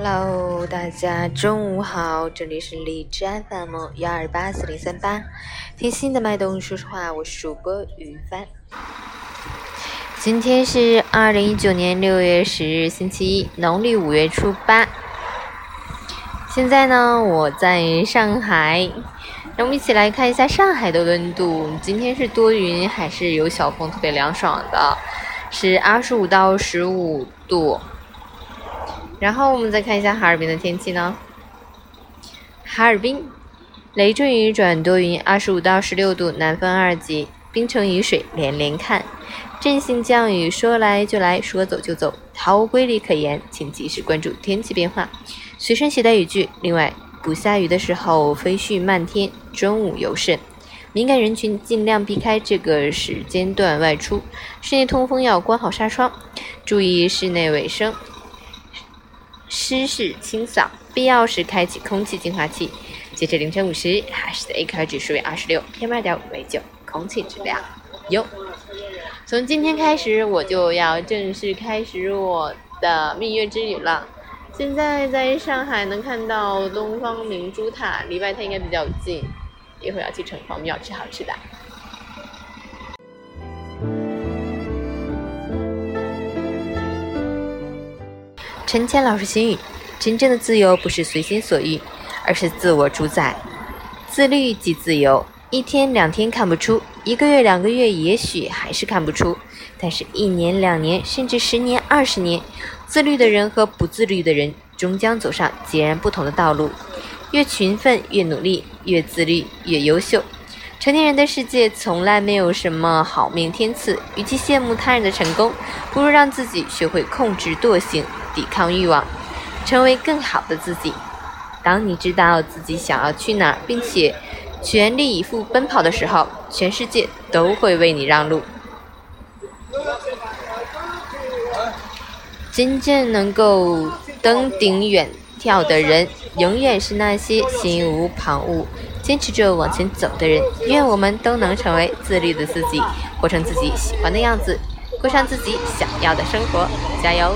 Hello，大家中午好，这里是荔枝 FM 幺二八四零三八，听心的脉动，说实话，我是主播于帆。今天是二零一九年六月十日，星期一，农历五月初八。现在呢，我在上海，让我们一起来看一下上海的温度。今天是多云，还是有小风，特别凉爽的，是二十五到十五度。然后我们再看一下哈尔滨的天气呢。哈尔滨，雷阵雨转多云，二十五到十六度，南风二级，冰城雨水连连看，阵性降雨，说来就来，说走就走，毫无规律可言，请及时关注天气变化，随身携带雨具。另外，不下雨的时候飞絮漫天，中午尤甚，敏感人群尽量避开这个时间段外出，室内通风要关好纱窗，注意室内卫生。湿式清扫，必要时开启空气净化器。截至凌晨五时，海市的 AQI 指数为二十六，PM 二点五为九，空气质量优。从今天开始，我就要正式开始我的蜜月之旅了。现在在上海能看到东方明珠塔，离外滩应该比较近。一会儿要去城隍庙吃好吃的。陈谦老师心语：真正的自由不是随心所欲，而是自我主宰。自律即自由。一天两天看不出，一个月两个月也许还是看不出，但是一年两年甚至十年二十年，自律的人和不自律的人终将走上截然不同的道路。越勤奋越努力，越自律越优秀。成年人的世界从来没有什么好命天赐，与其羡慕他人的成功，不如让自己学会控制惰性。抵抗欲望，成为更好的自己。当你知道自己想要去哪儿，并且全力以赴奔跑的时候，全世界都会为你让路。真正能够登顶远眺的人，永远是那些心无旁骛、坚持着往前走的人。愿我们都能成为自律的自己，活成自己喜欢的样子，过上自己想要的生活。加油！